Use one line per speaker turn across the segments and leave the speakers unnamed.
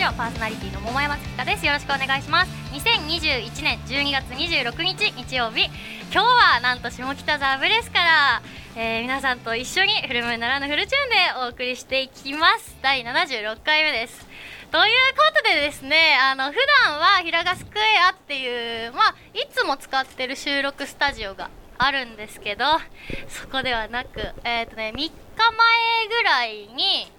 ジオパーソナリティの桃山月香です。よろしくお願いします。2021年12月26日日曜日。今日はなんと下北沢ブレスから、えー皆さんと一緒にフルムーならぬフルチューンでお送りしていきます。第76回目です。ということでですねあの普段はひらがスクエアっていうまあいつも使ってる収録スタジオがあるんですけどそこではなくえっ、とね3日前ぐらいに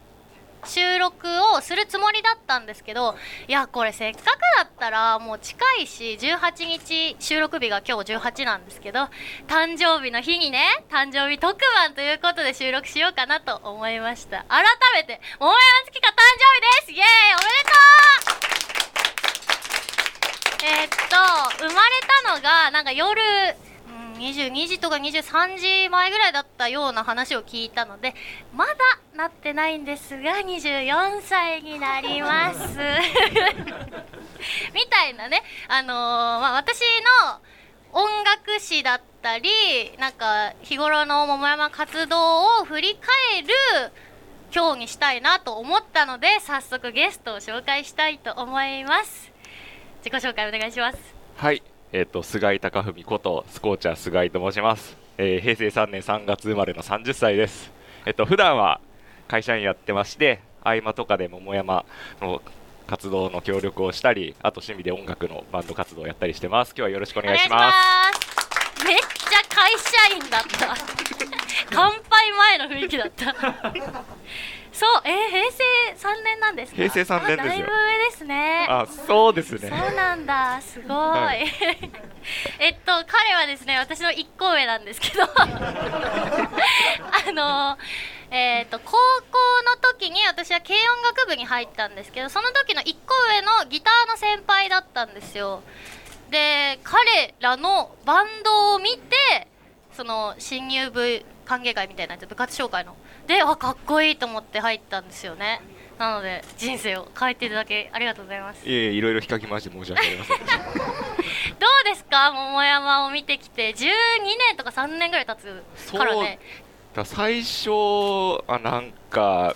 収録をするつもりだったんですけどいやこれせっかくだったらもう近いし18日収録日が今日18なんですけど誕生日の日にね誕生日特番ということで収録しようかなと思いました。改めて桃山月香誕生日です！イエーイ！おめでとう！えっと生まれたのがなんか夜うん22時とか23時前ぐらいだったような話を聞いたのでまだなってないんですが24歳になります。みたいなね。あのーまあ私の音楽史だったりなんか日頃の桃山活動を振り返る今日にしたいなと思ったので早速ゲストを紹介したいと思います。自己紹介お願いします。
はい、えっ、と菅井貴文ことスコーチャー菅井と申します。えー平成3年3月生まれの30歳です。えっ、と普段は会社員やってまして、合間とかで桃山の活動の協力をしたり、あと趣味で音楽のバンド活動をやったりしてます。今日はよろしくお願いします。
す。めっちゃ会社員だった。乾杯前の雰囲気だった。そうえー、平成3年なんですか？
平成3年ですよ。
あだいぶ上ですね。
あ、そうですね。
そうなんだ。すごい、
は
えっと彼はですね私の1個上なんですけど。あのえっと高校の時に私は軽音楽部に入ったんですけどその時の1個上のギターの先輩だったんですよ。で彼らのバンドを見てその新入部歓迎会みたいなやつ部活紹介の。であかっこいいと思って入ったんですよね。なので人生を変えていただきありがとうございます。
いえいろいろ引っかき回して申し訳ありません。
どうですか？桃山を見てきて。12年とか3年ぐらい経つからね。
だ最初あなんか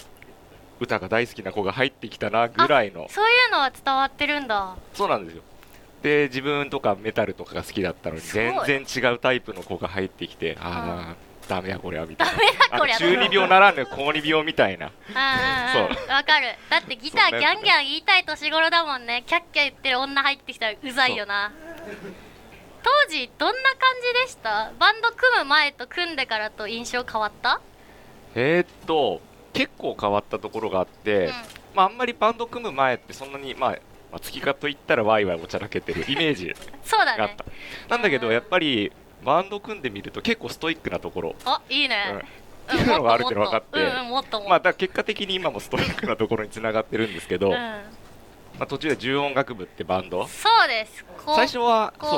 歌が大好きな子が入ってきたなぐらいの。
そういうのは伝わってるんだ。
そうなんですよ。で自分とかメタルとかが好きだったのに全然違うタイプの子が入ってきてああダメやこれはみたいな。中二病ならぬ高二病みたいな。
うんうわかる。だってギターギャンギャン言いたい年頃だもんね。キャッキャ言ってる女入ってきたらうざいよな当時どんな感じでした？バンド組む前と組んでからと印象変わった？
えー、っと結構変わったところがあって、
うん。
まあ、あんまりバンド組む前ってそんなにまあまあ月かと言ったらワイワイおちゃらけてる イメージ
そうだね。
があった、なんだけどやっぱりバンド組んでみると結構ストイックなところ。
あいいね、
うん。っていうのがあるって分かって。
うん
まあ、だ結果的に今もストイックなところにつながってるんですけど、
うん
まあ、途中で重音楽部ってバンド？
そうです。高
最初はそ
校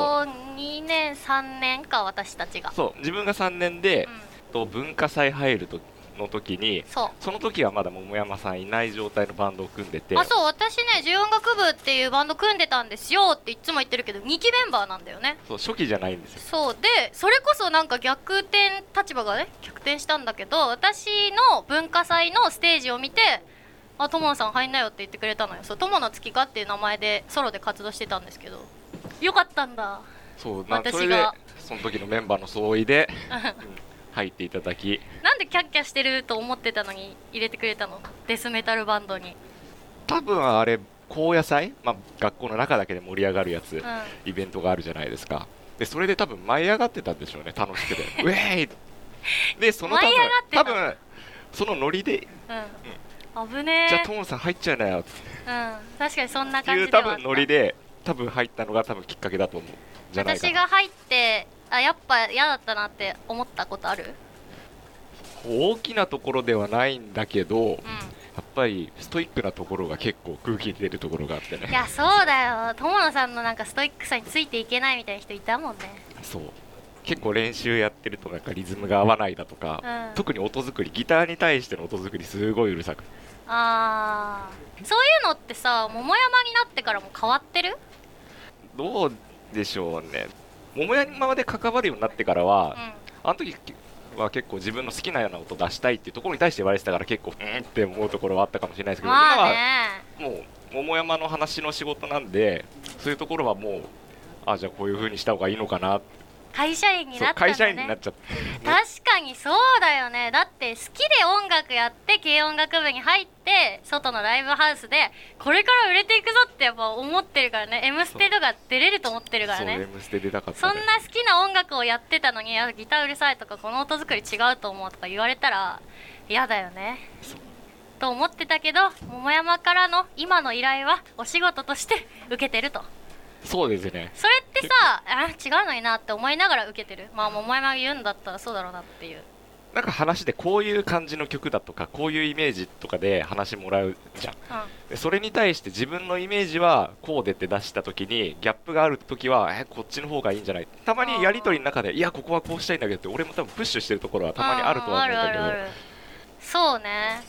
2年3年か私たちが。
うそう。自分が3年で
う、ん。
と文化祭入るとの時に
そう。
その時はまだ桃山さんいない状態のバンドを組んでて。
あそう。私ね重音楽部っていうバンド組んでたんですよっていつも言ってるけど2期メンバーなんだよね。
そう初期じゃないんですよ。
そう。でそれこそなんか逆転立場がね逆転したんだけど私の文化祭のステージを見て「あ友野さん入んなよ」って言ってくれたのよ。そう友野月香っていう名前でソロで活動してたんですけど。よかったんだ。
そうな
私が。
それでその時のメンバーの総意で、うん。入っていただき。
なんでキャッキャしてると思ってたのに入れてくれたの？デスメタルバンドに。
多分あれ高野祭、まあ、学校の中だけで盛り上がるやつ、
うん。
イベントがあるじゃないですか。でそれで多分舞い上がってたんでしょうね楽しくて。ウェーイ！でその多分多分そのノリで
うん危ねえ。
じゃあトモさん入っちゃいなよって。
うん。確かにそんな
い
感じ
う多分ノリで多分入ったのが多分きっかけだと思う。じゃない
私が入ってあやっぱ嫌だったなって思ったことある？
大きなところではないんだけどや
う
っぱりストイックなところが結構空気に出るところがあってね。
んいやそうだよ。友野さんのなんかストイックさについていけないみたいな人いたもんね。
そう結構練習やってるとなんかリズムが合わないだとか、
うん。
特に音作りギターに対しての音作りすごいうるさく
あー。そういうのってさ桃山になってからも変わってる？
どうでしょうね。桃山で関わるようになってからは、あの時は結構自分の好きなような音出したいっていうところに対して言われてたから結構うんって思うところはあったかもしれないですけど、
うんまあ
今は
ね
もう桃山の話の仕事なんでそういうところはもうあじゃあこういう風にした方がいいのかな
会社員になったんだね
会社員になっちゃって
確かにそうだよね。だって好きで音楽やって軽音楽部に入って外のライブハウスでこれから売れていくぞってやっぱ思ってるからね「M ステ」とか出れると思ってるからね。そん
ね。
な好きな音楽をやってたのにあギターうるさいとかこの音作り違うと思うとか言われたら嫌だよね。と思ってたけど桃山からの今の依頼はお仕事として受けてると
そうですね。
それってさあ違うのになって思いながら受けてる。まあ桃山が言うんだったらそうだろうなっていう。
なんか話でこういう感じの曲だとかこういうイメージとかで話もらうじゃん。
うん。
でそれに対して自分のイメージはこうでって出した時にギャップがある時はえこっちの方がいいんじゃない？たまにやり取りの中でいやここはこうしたいんだけどって俺も多分プッシュしてるところはたまにあるとは思うんだけど。
そうね。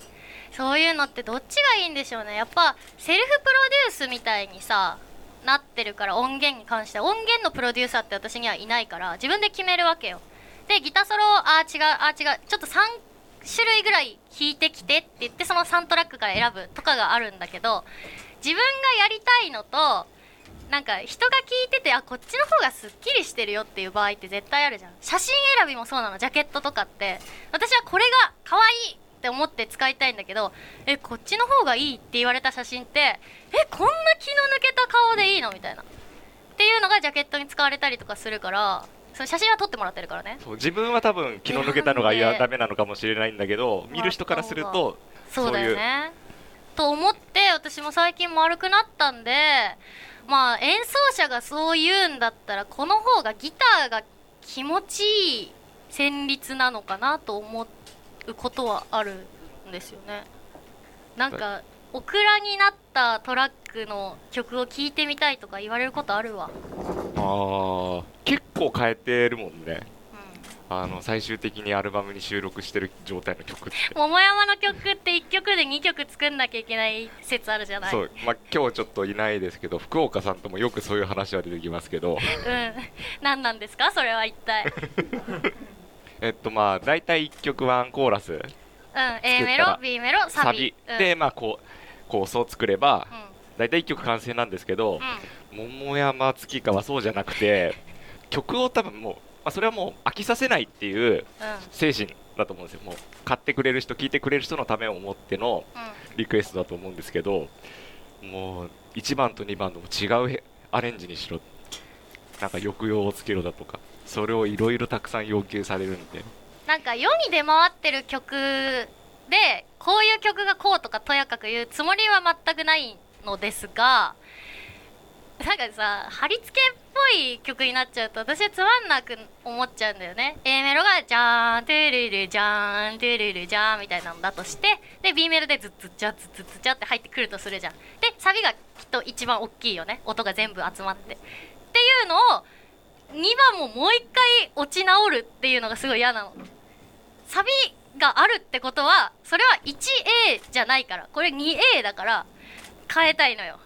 そういうのってどっちがいいんでしょうね。やっぱセルフプロデュースみたいにさなってるから音源に関しては音源のプロデューサーって私にはいないから自分で決めるわけよ。でギターソロあー違うあー違うちょっと3種類ぐらい弾いてきてって言ってその3トラックから選ぶとかがあるんだけど自分がやりたいのとなんか人が聞いててあこっちの方がすっきりしてるよっていう場合って絶対あるじゃん。写真選びもそうなのジャケットとかって。私はこれが可愛い。って思って使いたいんだけどえこっちの方がいいって言われた写真ってえこんな気の抜けた顔でいいのみたいな。っていうのがジャケットに使われたりとかするからその写真は撮ってもらってるからね。
そう自分は多分気の抜けたのがいやダメなのかもしれないんだけど見る人からすると
そうだよね。と思って私も最近丸くなったんでまあ演奏者がそう言うんだったらこの方がギターが気持ちいい旋律なのかなと思うことはあるんですよね。なんかオクラになったトラックの曲を聴いてみたいとか言われることあるわ、
あー結構変えてるもんね。
う
あの最終的にアルバムに収録してる状態の曲って。
ん、桃山の曲って1曲で2曲作んなきゃいけない説あるじゃない。
そう、まあ、今日ちょっといないですけど福岡さんともよくそういう話は出てきますけど。
うん。何なんですか？それは一体
えっとまあ大体1曲ワンコーラス
うん、A メロ B メロサビ。
サビ。
うん、
でまあこう構想を作れば
うん。
大体1曲完成なんですけど
う
桃山月花はそうじゃなくて 曲を多分もう、まあ、それはもう飽きさせないっていう精神だと思うんですよ。もう買ってくれる人聴いてくれる人のためを思ってのリクエストだと思うんですけどもう1番と2番とも違うへアレンジにしろ。なんか抑揚をつけろだとかそれをいろいろたくさん要求されるんで。
なんか世に出回ってる曲でこういう曲がこうとかとやかく言うつもりは全くないのですがなんかさ貼り付けっぽい曲になっちゃうと私はつまんなく思っちゃうんだよね。A メロがジャーントゥルルジャーントゥルルジャーンみたいなのだとしてで B メロでズッズッジャズッズッズッジャって入ってくるとするじゃん。でサビがきっと一番大きいよね。音が全部集まって。っていうのを2番ももう一回落ち直るっていうのがすごい嫌なの。サビがあるってことはそれは 1A じゃないから。これ 2A だから変えたいのよ。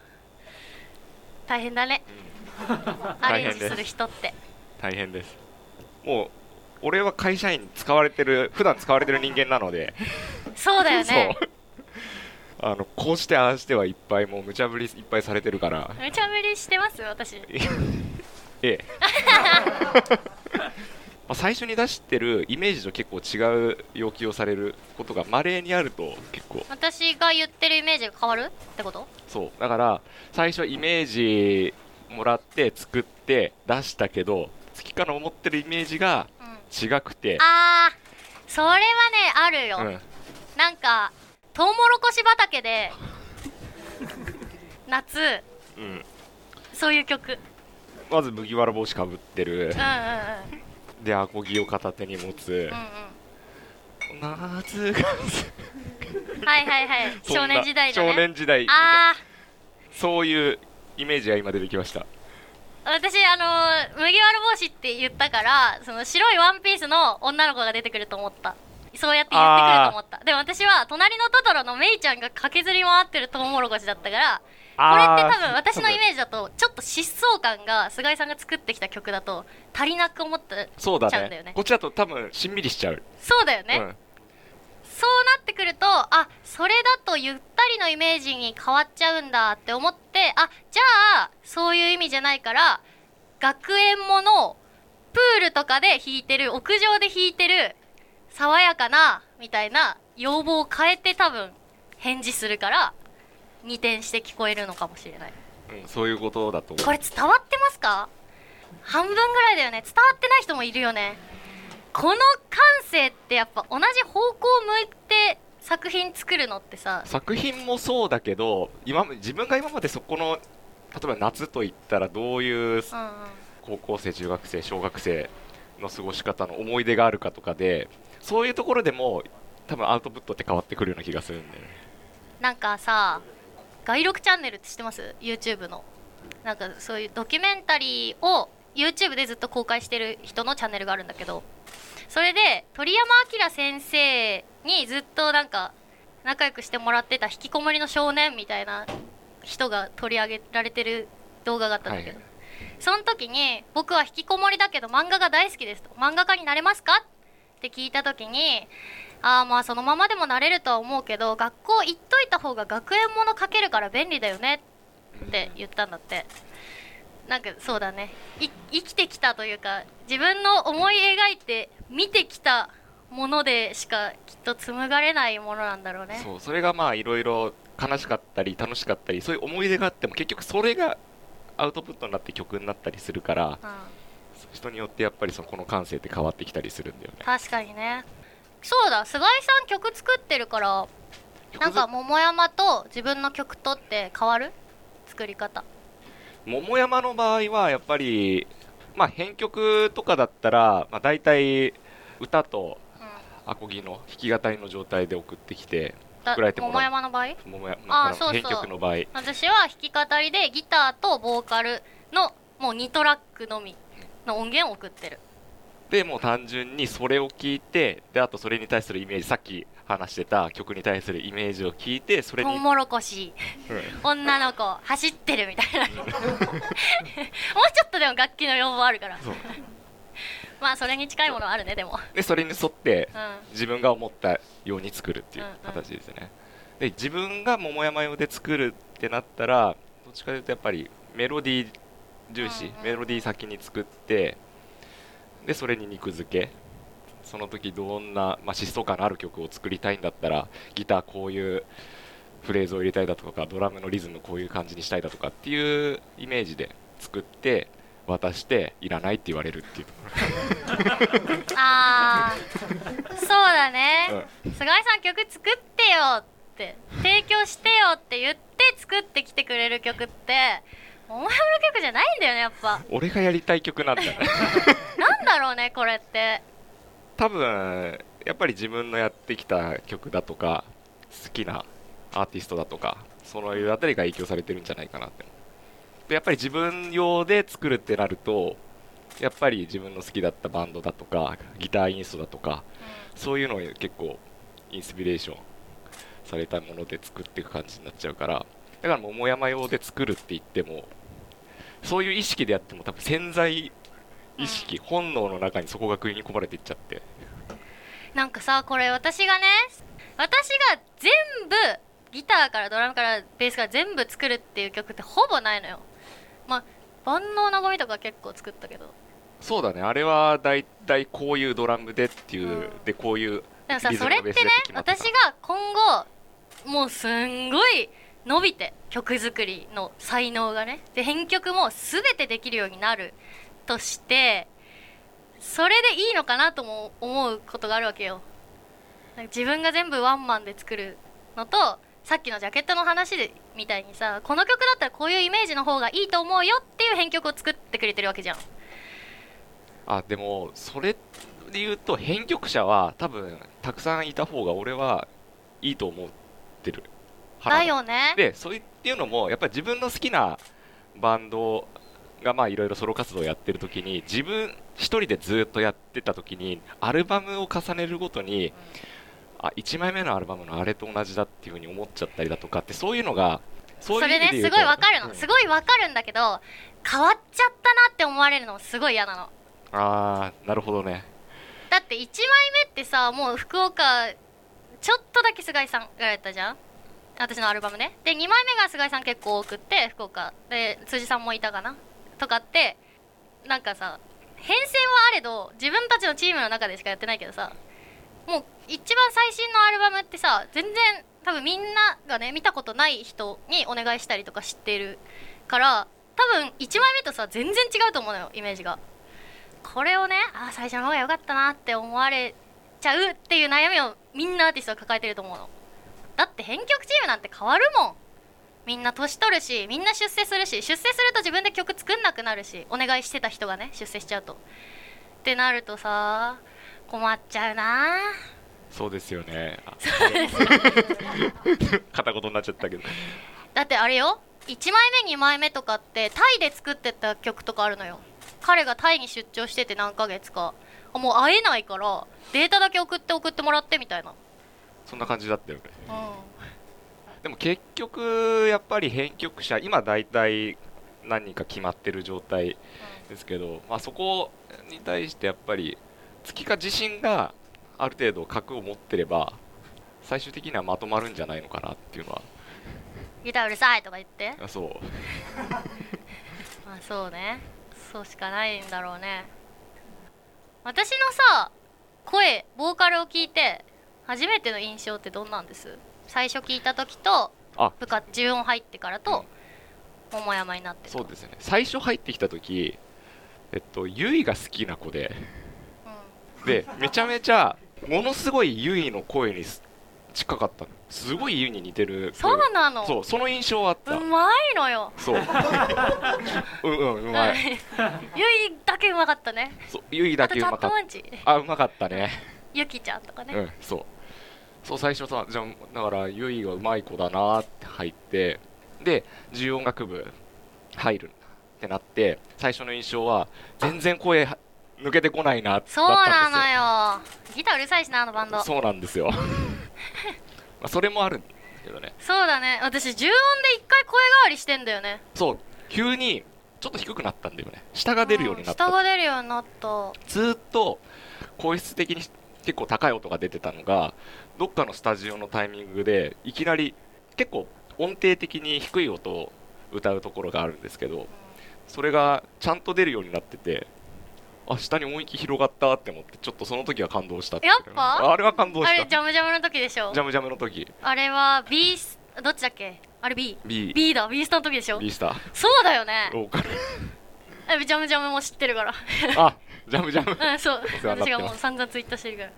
大変だね。アレンジする人って。
大変です。もう俺は会社員に使われてる普段使われてる人間なので。
そうだよね。
あのこうしてああしてはいっぱいもう無茶ぶりいっぱいされてるから。
無茶ぶりしてます私
ええ。まあ最初に出してるイメージと結構違う要求をされることがまれにあると結構。
私が言ってるイメージが変わる？ってこと？
そう。だから最初イメージもらって作って出したけど月花の思ってるイメージが
うん。
違くて。
あーそれはねあるよ、
うん。
なんかトウモロコシ畑で 夏。
うん、
そういう曲
まず麦わら帽子かぶってる。
うんうんうん。
でアコギを片手に持つ。
うんうん。
夏が
はいはいはい。少年時代のね。
少年時代。
あ
そういうイメージが今出てきました。
あ私あのー麦わら帽子って言ったからその白いワンピースの女の子が出てくると思った。そうやって言ってくると思った。でも私は隣のトトロのメイちゃんが駆けずり回ってるトウモロコシだったからこれって多分私のイメージだとちょっと疾走感が菅井さんが作ってきた曲だと足りなく思った
そうだね。
ちゃうんだよね。
こっちだと多分しんみりしちゃう、
そうだよね、
うん、
そうなってくるとあそれだとゆったりのイメージに変わっちゃうんだって思ってあじゃあそういう意味じゃないから学園ものプールとかで弾いてる屋上で弾いてる爽やかなみたいな要望を変えて多分返事するから二転して聞こえるのかもしれない。
うん、そういうことだと思う。
これ伝わってますか？半分ぐらいだよね。伝わってない人もいるよね。この感性ってやっぱ同じ方向を向いて作品作るのってさ。
作品もそうだけど今ま自分が今までそこの例えば夏といったらどういう
うんうん。
高校生中学生小学生の過ごし方の思い出があるかとかでそういうところでも多分アウトプットって変わってくるような気がするんだよね。
なんかさ外録チャンネルって知ってます？YouTube の。なんかそういうドキュメンタリーを YouTube でずっと公開してる人のチャンネルがあるんだけど。それで鳥山明先生にずっとなんか仲良くしてもらってた引きこもりの少年みたいな人が取り上げられてる動画があったんだけど、
はい。
その時に「僕は引きこもりだけど漫画が大好きです」と「漫画家になれますか?」って聞いた時にああまあそのままでもなれるとは思うけど学校行っといた方が学園もの書けるから便利だよねって言ったんだって。なんかそうだね。い生きてきたというか自分の思い描いて見てきたものでしかきっと紡がれないものなんだろうね。
そうそれがまあいろいろ悲しかったり楽しかったりそういう思い出があっても結局それがアウトプットになって曲になったりするから
うん、
人によってやっぱりそのこの感性って変わってきたりするんだよね。
確かにねそうだ菅井さん曲作ってるからなんか桃山と自分の曲とって変わる？作り方。
桃山の場合はやっぱり、まあ、編曲とかだったら、まあ、大体歌と
うん。
アコギの弾き語りの状態で送ってきて
だ
作られてもらう。
桃山の場合？
桃山
あーそうそう。
編曲の場合。
私は弾き語りでギターとボーカルのもう2トラックのみの音源を送ってる
でもう単純にそれを聞いてであとそれに対するイメージさっき話してた曲に対するイメージを聞いてそれに、
トウモロコシ。
うん。
女の子走ってるみたいな。もうちょっとでも楽器の要望あるから。まあそれに近いものはあるねでも。
でそれに沿って
うん。
自分が思ったように作るっていう
うんうん。
形ですね、で自分が桃山用で作るってなったらどっちかというとやっぱりメロディー重視、
うんうん。
メロディー先に作ってでそれに肉付け。その時どんな、まあ、疾走感のある曲を作りたいんだったらギターこういうフレーズを入れたいだとかドラムのリズムこういう感じにしたいだとかっていうイメージで作って渡していらないって言われるっていう
あー。そうだね、菅井さん曲作ってよって提供してよって言って作ってきてくれる曲ってお前の曲じゃないんだよねやっぱ。
ろ俺がやりたい曲なんだ
なんだろうねこれって。
多分やっぱり自分のやってきた曲だとか好きなアーティストだとかそのいうあたりが影響されてるんじゃないかなって。でやっぱり自分用で作るってなるとやっぱり自分の好きだったバンドだとかギターインストだとかそういうのを結構インスピレーションされたもので作っていく感じになっちゃうからだから桃山用で作るって言ってもそういう意識でやっても多分潜在意識、本能の中にそこが食いに込まれていっちゃって。
なんかさこれ私がね私が全部ギターからドラムからベースから全部作るっていう曲ってほぼないのよ。まあ万能なゴミとか結構作ったけど。
そうだね。あれはだいたいこういうドラムでっていう、
うん。
でこういう
でもさそれってね私
さ
が今後もうすんごい伸びて曲作りの才能がね。で編曲も全てできるようになるとしてそれでいいのかなとも思うことがあるわけよ。自分が全部ワンマンで作るのとさっきのジャケットの話でみたいにさこの曲だったらこういうイメージの方がいいと思うよっていう編曲を作ってくれてるわけじゃん。
あでもそれで言うと編曲者は多分たくさんいた方が俺はいいと思ってる。
だよね。
でそういうのもやっぱり自分の好きなバンドがまあいろいろソロ活動をやってる時に自分一人でずっとやってた時にアルバムを重ねるごとにあ1枚目のアルバムのあれと同じだっていう風に思っちゃったりだとかってそういうのがそ
それねすごいわかるの、
うん。
すごいわかるんだけど変わっちゃったなって思われるのもすごい嫌なの。
ああなるほどね。
だって1枚目ってさもう福岡ちょっとだけ菅井さんがやったじゃん私のアルバムね。で2枚目が菅井さん結構多くって福岡。で辻さんもいたかな。とかってなんかさ変遷はあれど自分たちのチームの中でしかやってないけどさもう一番最新のアルバムってさ全然多分みんながね見たことない人にお願いしたりとか知ってるから多分1枚目とさ全然違うと思うのよイメージが。これをねあー最初の方が良かったなって思われちゃうっていう悩みをみんなアーティストが抱えてると思うの。だって編曲チームなんて変わるもん。みんな年取るしみんな出世するし出世すると自分で曲作んなくなるしお願いしてた人がね出世しちゃうと。ってなるとさ困っちゃうな。
そうですよね。あ片言になっちゃったけど。
だってあれよ1枚目2枚目とかってタイで作ってた曲とかあるのよ。彼がタイに出張してて何ヶ月か。あもう会えないからデータだけ送って送ってもらってみたいな
そんな感じだったよね。
う
でも結局やっぱり編曲者今大体何人か決まってる状態ですけど、まあ、そこに対してやっぱり月か自身がある程度核を持ってれば最終的にはまとまるんじゃないのかなっていうのは。
んギターうるさいとか言って。
あそう。
まあそうね。そうしかないんだろうね。私のさ声ボーカルを聞いて初めての印象ってどんなんです？最初聞いた時と
あ。
部活自音入ってからと桃山になってと。
そうですよね。最初入ってきた時えっとゆいが好きな子で。
うん。
でめちゃめちゃものすごいゆいの声にす近かったの。すごいゆいに似てる声。
そうなの？
そうその印象はあった。
うまいのよ。
そう。うんうんうまい。
ゆい。だけうまかったね。
そうゆいだけうまかった。あうまかったね
ゆきちゃんとかね、
うんそう。そう最初さじゃあだからゆいはうまい子だなって入ってで重音楽部入るってなって最初の印象は全然声は抜けてこないな
そう
よ
なのよ。ギターうるさいしなあのバンド。そう
そうなんですよ。まあそれもあるけどね。
だね。私重音で一回声変わりしてんだよね。
そう。急にちょっと低くなったんだよね。下が出るようになった、
うん下が出るようになった。
ずーっと声質的に結構高い音が出てたのがどっかのスタジオのタイミングでいきなり結構音程的に低い音を歌うところがあるんですけどそれがちゃんと出るようになっててあ下に音域広がったって思ってちょっとその時は感動した
やっぱ？
あれは感動
あれ
した
ジャムジャムの時でしょ？
ジャムジャムの時。
あれは B スどっちだっけ？あれ B
B,
B だ。B スタの時でしょ
？B スター。
そうだよね。
ローカル
えジャムジャムも知ってるから。
あジャムジャム。
うんそう。私がもう散々ツイッターしてるから。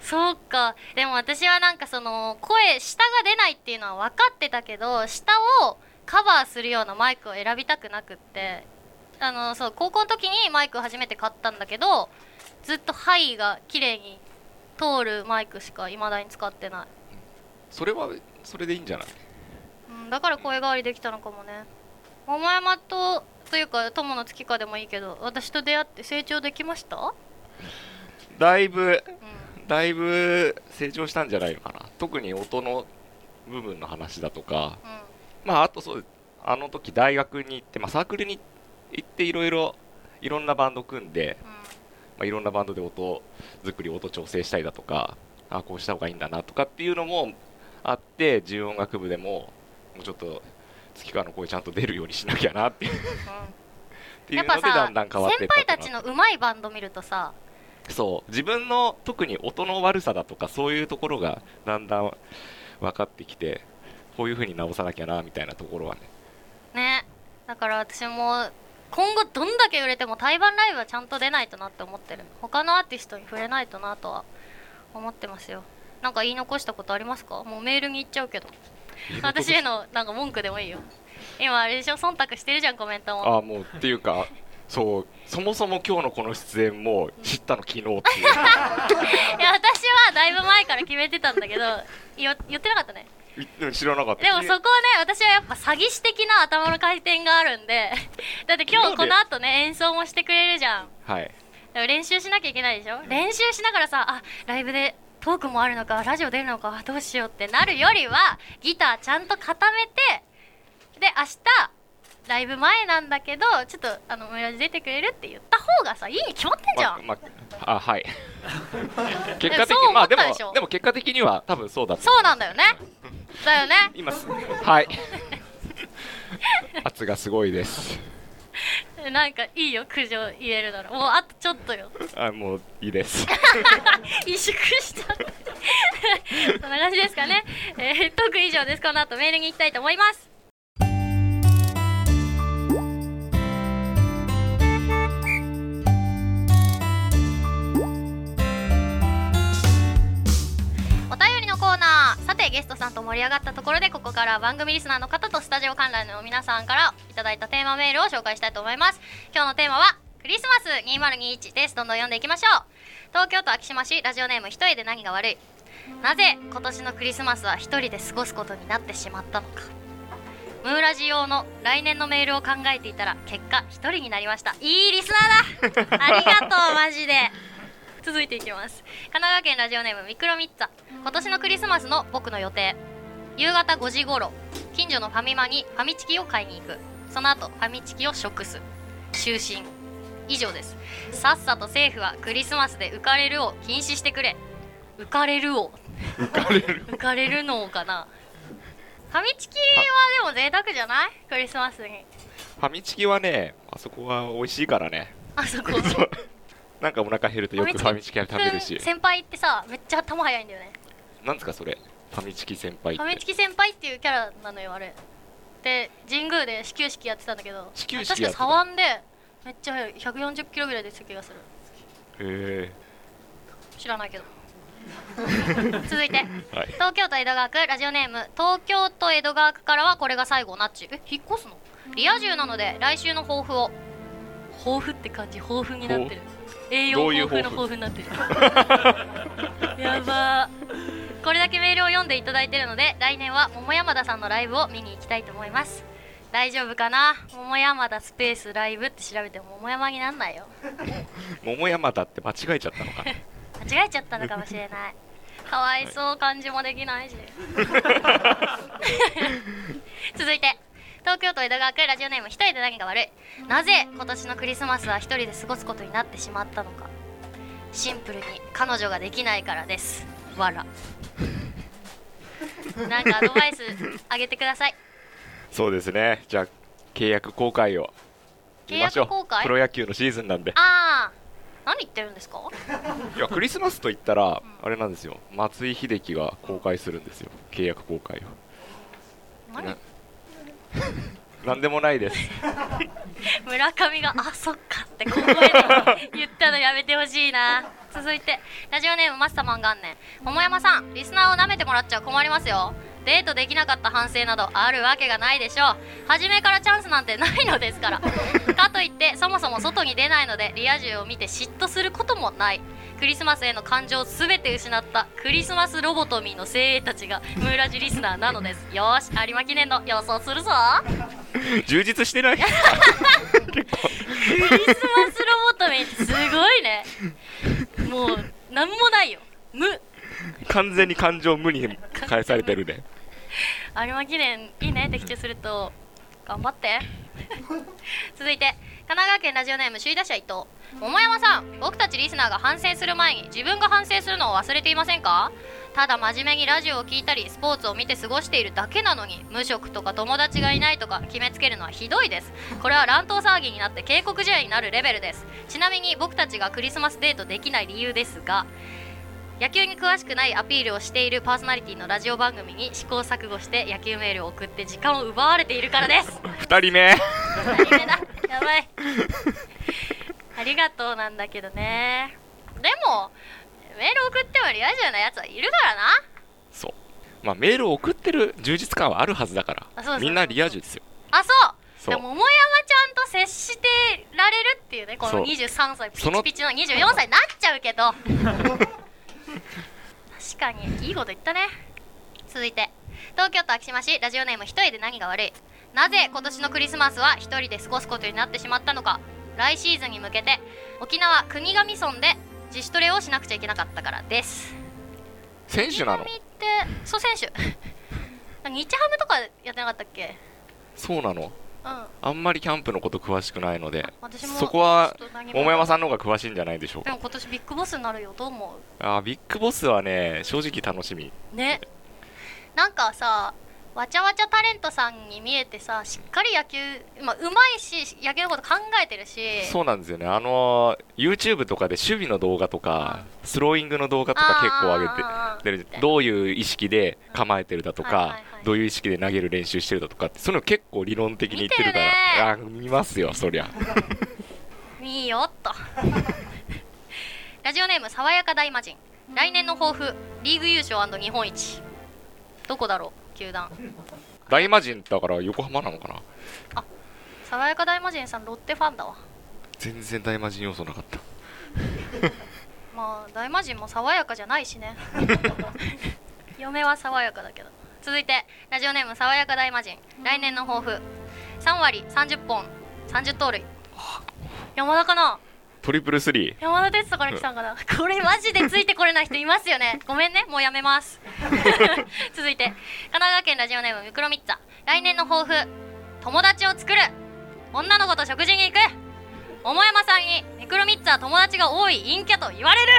そうか。でも私はなんかその声下が出ないっていうのは分かってたけど下をカバーするようなマイクを選びたくなくって。あのそう高校の時にマイクを初めて買ったんだけどずっとハイが綺麗に通るマイクしかいまだに使ってない、
それはそれでいいんじゃない？
うん、だから声変わりできたのかもね。桃山とというか友の月花でもいいけど私と出会って成長できました？
だいぶ
うん。
だいぶ成長したんじゃないのかな。特に音の部分の話だとか。
うん。
まああとそうあの時大学に行って、まあ、サークルに行っていろいろいろんなバンド組んで、
うん。
まあ、いろんなバンドで音作り音調整したりだとかあこうした方がいいんだなとかっていうのもあって重音楽部でももうちょっと月川の声ちゃんと出るようにしなきゃなっていう。うので
やっぱさ先輩
った
ちの上手いバンド見るとさ。
そう。自分の特に音の悪さだとかそういうところがだんだん分かってきてこういう風に直さなきゃなみたいなところはね。
ね。だから私も今後どんだけ売れても対バンライブはちゃんと出ないとなって思ってる。他のアーティストに触れないとなとは思ってますよ。なんか言い残したことありますか？もうメールに行っちゃうけど私へのなんか文句でもいいよ。今あれでしょ？忖度してるじゃんコメントも。
ああもうっていうかそうそもそも今日のこの出演も知ったの昨日っていう。
いや私はだいぶ前から決めてたんだけど言言ってなかったね。
い知らなかった。
でもそこはね私はやっぱ詐欺師的な頭の回転があるんで だって今日この後ね演奏もしてくれるじゃん。
はい。
練習しなきゃいけないでしょ？練習しながらさあライブでトークもあるのかラジオ出るのかどうしようってなるよりはギターちゃんと固めてで明日ライブ前なんだけどちょっとあの村地出てくれるって言った方がさいいに決まってんじゃん、
ままあはい。結果的にまあでも
で
も結果的には多分そうだと
そうなんだよね。だよね。
今すはい。圧がすごいです
なんかいいよ苦情入れるなら。もうあとちょっとよ。
あもういいです。
萎縮しちゃってそんな感じですかね、えー、トーク以上です。この後メールに行きたいと思いますお便りのコーナー。さてゲストさんと盛り上がったところでここからは番組リスナーの方とスタジオ観覧の皆さんからいただいたテーマメールを紹介したいと思います。今日のテーマはクリスマス2021です。どんどん読んでいきましょう。東京都昭島市ラジオネーム一人で何が悪い。なぜ今年のクリスマスは一人で過ごすことになってしまったのか。ムーラジ用の来年のメールを考えていたら結果一人になりました。いいリスナーだ。ありがとうマジで続いていきます。神奈川県ラジオネームミクロミッツァ。今年のクリスマスの僕の予定。夕方5時頃近所のファミマにファミチキを買いに行く。その後ファミチキを食す。就寝。以上です。さっさと政府はクリスマスで浮かれるを禁止してくれ。浮かれるを。
浮かれる。
浮かれるのかな。ファミチキはでも贅沢じゃない？クリスマスに。
ファミチキはねあそこは美味しいからね。
あそこ
なんかお腹減るとよくファミチキ。食べるし。
先輩ってさめっちゃ頭早いんだよね。
なんですかそれ？ファミチキ先輩
ファミチキ先輩っていうキャラなのよあれ。で神宮で始球式やってたんだけど
始球式
確か左腕でめっちゃ速い。140キロぐらいでした気がする。
へ
知らないけど。続いて。
えはい。
東京都江戸川区ラジオネーム東京都江戸川区からはこれが最後なっちえ引っ越すの？リア充なので来週の抱負を。抱負って感じ豊富になってる栄養豊富の豊富になってる。やばー。これだけメールを読んでいただいてるので来年は桃山田さんのライブを見に行きたいと思います。大丈夫かな？桃山田スペースライブって調べても桃山になんないよ。
桃山だって間違えちゃったのか。
間違えちゃったのかもしれない。かわいそう。漢字もできないし。続いて東京都江戸川区ラジオネーム一人で何が悪い。なぜ今年のクリスマスは一人で過ごすことになってしまったのか。シンプルに彼女ができないからです。わら なんかアドバイスあげてください。
そうですね。じゃあ契約公開を。
契約公開
プロ野球のシーズンなんで。
ああ何言ってるんですか？
いやクリスマスといったらあれなんですよ。松井秀喜が公開するんですよ。契約公開を。
何？
なんでもないです。
村上が「あそっか」って小声で言ったのやめてほしいな。続いてラジオネームマスタマン元年。桃山さんリスナーを舐めてもらっちゃ困りますよ。デートできなかった反省などあるわけがないでしょう。初めからチャンスなんてないのですから。かといってそもそも外に出ないのでリア充を見て嫉妬することもない。クリスマスへの感情を全て失ったクリスマスロボトミーの精鋭たちがムーラジリスナーなのです。よーし有馬記念の予想するぞ。
充実してない？
クリスマスロボトミーすごいね。もうなんもないよ。無。
完全に感情無に返されてるね。
有馬記念いいね。的中すると頑張って 続いて神奈川県ラジオネーム首位打者伊藤。桃山さん僕たちリスナーが反省する前に自分が反省するのを忘れていませんか？ただ真面目にラジオを聞いたりスポーツを見て過ごしているだけなのに無職とか友達がいないとか決めつけるのはひどいです。これは乱闘騒ぎになって警告試合になるレベルです。ちなみに僕たちがクリスマスデートできない理由ですが野球に詳しくないアピールをしているパーソナリティのラジオ番組に試行錯誤して野球メールを送って時間を奪われているからです。
2人目。
二人目だ。やばい。ありがとうなんだけどね。でもメール送ってもリア充なやつはいるからな。
そう。まあメールを送ってる充実感はあるはずだから。みんなリア充ですよ。
あそう。
そう。
でも桃山ちゃんと接してられるっていうねこの
そう
23歳ピチピチの24歳になっちゃうけど確かにいいこと言ったね。続いて東京都昭島市ラジオネーム一人で何が悪い。なぜ今年のクリスマスは一人で過ごすことになってしまったのか。来シーズンに向けて沖縄国頭村で自主トレをしなくちゃいけなかったからです。
選手なの？
ってそう選手。日ハムとかやってなかったっけ？
そうなの？
うん
あんまりキャンプのこと詳しくないのでそこは桃山さんの方が詳しいんじゃないでしょうか。
でも今年ビッグボスになるよどう。思
あービッグボスはね正直楽しみ。
うね。なんかさわちゃわちゃタレントさんに見えてさしっかり野球まあうまいし野球のこと考えてるし。
そうなんですよね。あのー YouTube とかで守備の動画とかスローイングの動画とか結構上げてでどういう意識で構えてるだとか、
はいはいはい。
どういう意識で投げる練習してるだとかってそういうの結構理論的に言ってるから。あ見ますよそりゃ。
いいよっと。ラジオネーム爽やか大魔人来年の抱負リーグ優勝日本一。どこだろう？球団。
大魔神だから横浜なのかな？
爽やか大魔人さんロッテファンだわ。
全然大魔神要素なかった。
まあ大魔神も爽やかじゃないしね。嫁は爽やかだけど。続いてラジオネーム爽やか大魔神。来年の抱負。3割30本。30盗塁。山田かな？
トリプルスリー
山田哲人から来たんかな？これマジでついてこれない人いますよね。ごめんねもうやめます。続いて神奈川県ラジオネームミクロミッツァ。来年の抱負友達を作る。女の子と食事に行く。桃山さんにミクロミッツァは友達が多い陰キャと言われる。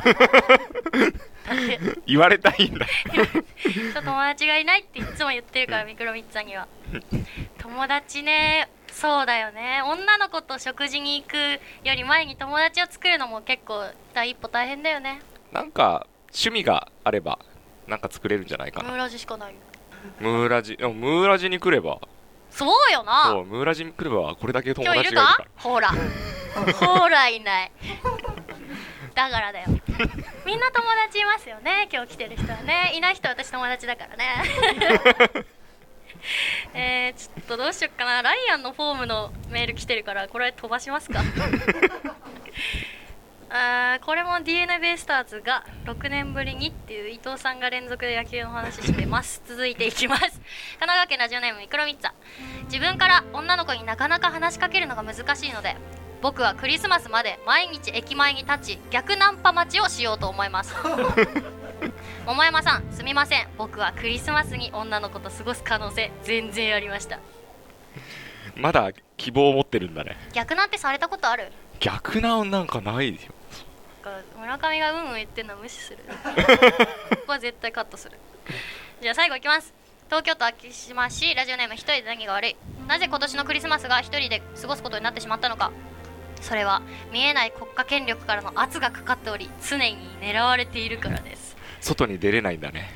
言われたいんだ。
友達がいないっていつも言ってるからミクロミッツァには。友達ねそうだよね。女の子と食事に行くより前に友達を作るのも結構第一歩大変だよね。
なんか趣味があればなんか作れるんじゃないかな。
ムーラジしかないよ。
ムーラジでもムーラジに来れば。
そうよな。
そうムーラジに来ればこれだけ友
今日いる
達がいるか
か？ほら。ほらいない。だからだよ。みんな友達いますよね。今日来てる人はね。いない人は私友達だからね えー、ちょっとどうしよっかな。ライアンのフォームのメール来てるからこれ飛ばしますか？あーこれも d n a ベイスターズが6年ぶりにっていう伊藤さんが連続で野球の話してます。続いていきます。神奈川県ラジオネームミクロミッツァ。自分から女の子になかなか話しかけるのが難しいので僕はクリスマスまで毎日駅前に立ち逆ナンパ待ちをしようと思います 桃山さんすみません。僕はクリスマスに女の子と過ごす可能性全然ありました。
らまだ希望を持ってるんだね。
逆なんてされたことある？
逆ななんかないよ。
なんか村上がうんうん言ってんの無視する。ここは絶対カットする。じゃあ最後いきます。東京都昭島市ラジオネーム一人で何が悪い。なぜ今年のクリスマスが一人で過ごすことになってしまったのか。それは見えない国家権力からの圧がかかっており常に狙われているからです
外に出れないんだね。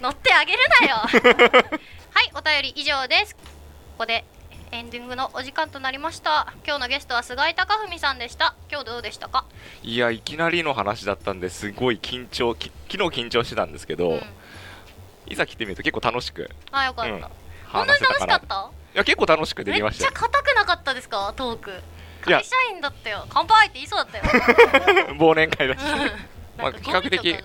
乗ってあげるなよ。はいお便り以上です。ここでエンディングのお時間となりました。今日のゲストは菅井貴文さんでした。今日どうでしたか？
いやいきなりの話だったんですごい緊張き昨日緊張してたんですけど、
うん。
いざ来てみると結構楽しく。
あよかった、
うん。
こんなに楽しか
な
った？
いや結構楽しくで
めっちゃ
きましたよ。
硬くなかったですかトーク。会社員だったよ。乾杯って言いそうだったよ。
忘年会だし。
うん。
まあ比較的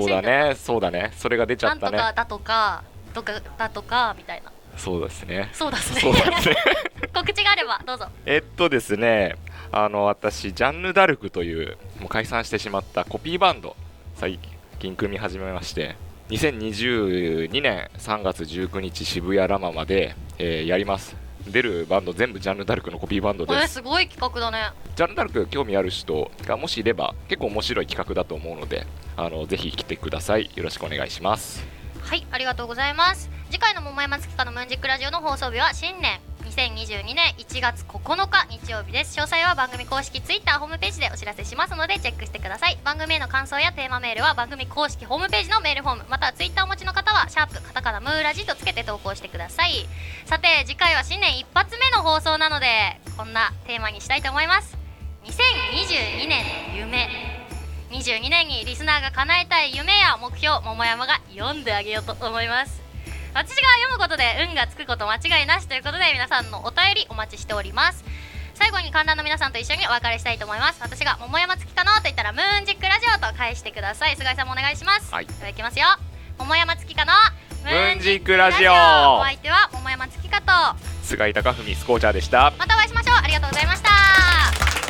そうだね。そうだね。それが出ちゃ
なん
ったね。
とかだとかとかだとかみたいな。
そうですね。
そうだっすね。
そうですね。
告知があればどうぞ。
えっとですねあの私ジャンヌ・ダルクというもう解散してしまったコピーバンド最近組み始めまして2022年3月19日渋谷ラマまで、えーやります出るバンド全部ジャンヌ・ダルクのコピーバンド
こ
です。
れすごい企画だね。
ジャンヌ・ダルク興味ある人がもしいれば結構面白い企画だと思うのであのぜひ来てください。よろしくお願いします。
はいありがとうございます。次回の桃山月花のムーンジックラジオの放送日は新年2022年1月9日日曜日です。詳細は番組公式 Twitter ホームページでお知らせしますのでチェックしてください。番組への感想やテーマメールは番組公式ホームページのメールフォームまたは Twitter をお持ちの方はシャープカタカナムーラジとつけて投稿してください。さて次回は新年一発目の放送なのでこんなテーマにしたいと思います。2022年の夢。22年にリスナーが叶えたい夢や目標桃山が読んであげようと思います。私が読むことで運がつくこと間違いなしということで皆さんのお便りお待ちしております。最後に観覧の皆さんと一緒にお別れしたいと思います。私が桃山月かな？と言ったらムーンジックラジオと返してください。菅井さんもお願いします。
はい。
ではいきますよ。桃山月かのム
ーンジックラジオ。
お相手は桃山月かと。
菅井貴文スコーチャーでした。
またお会いしましょう。ありがとうございました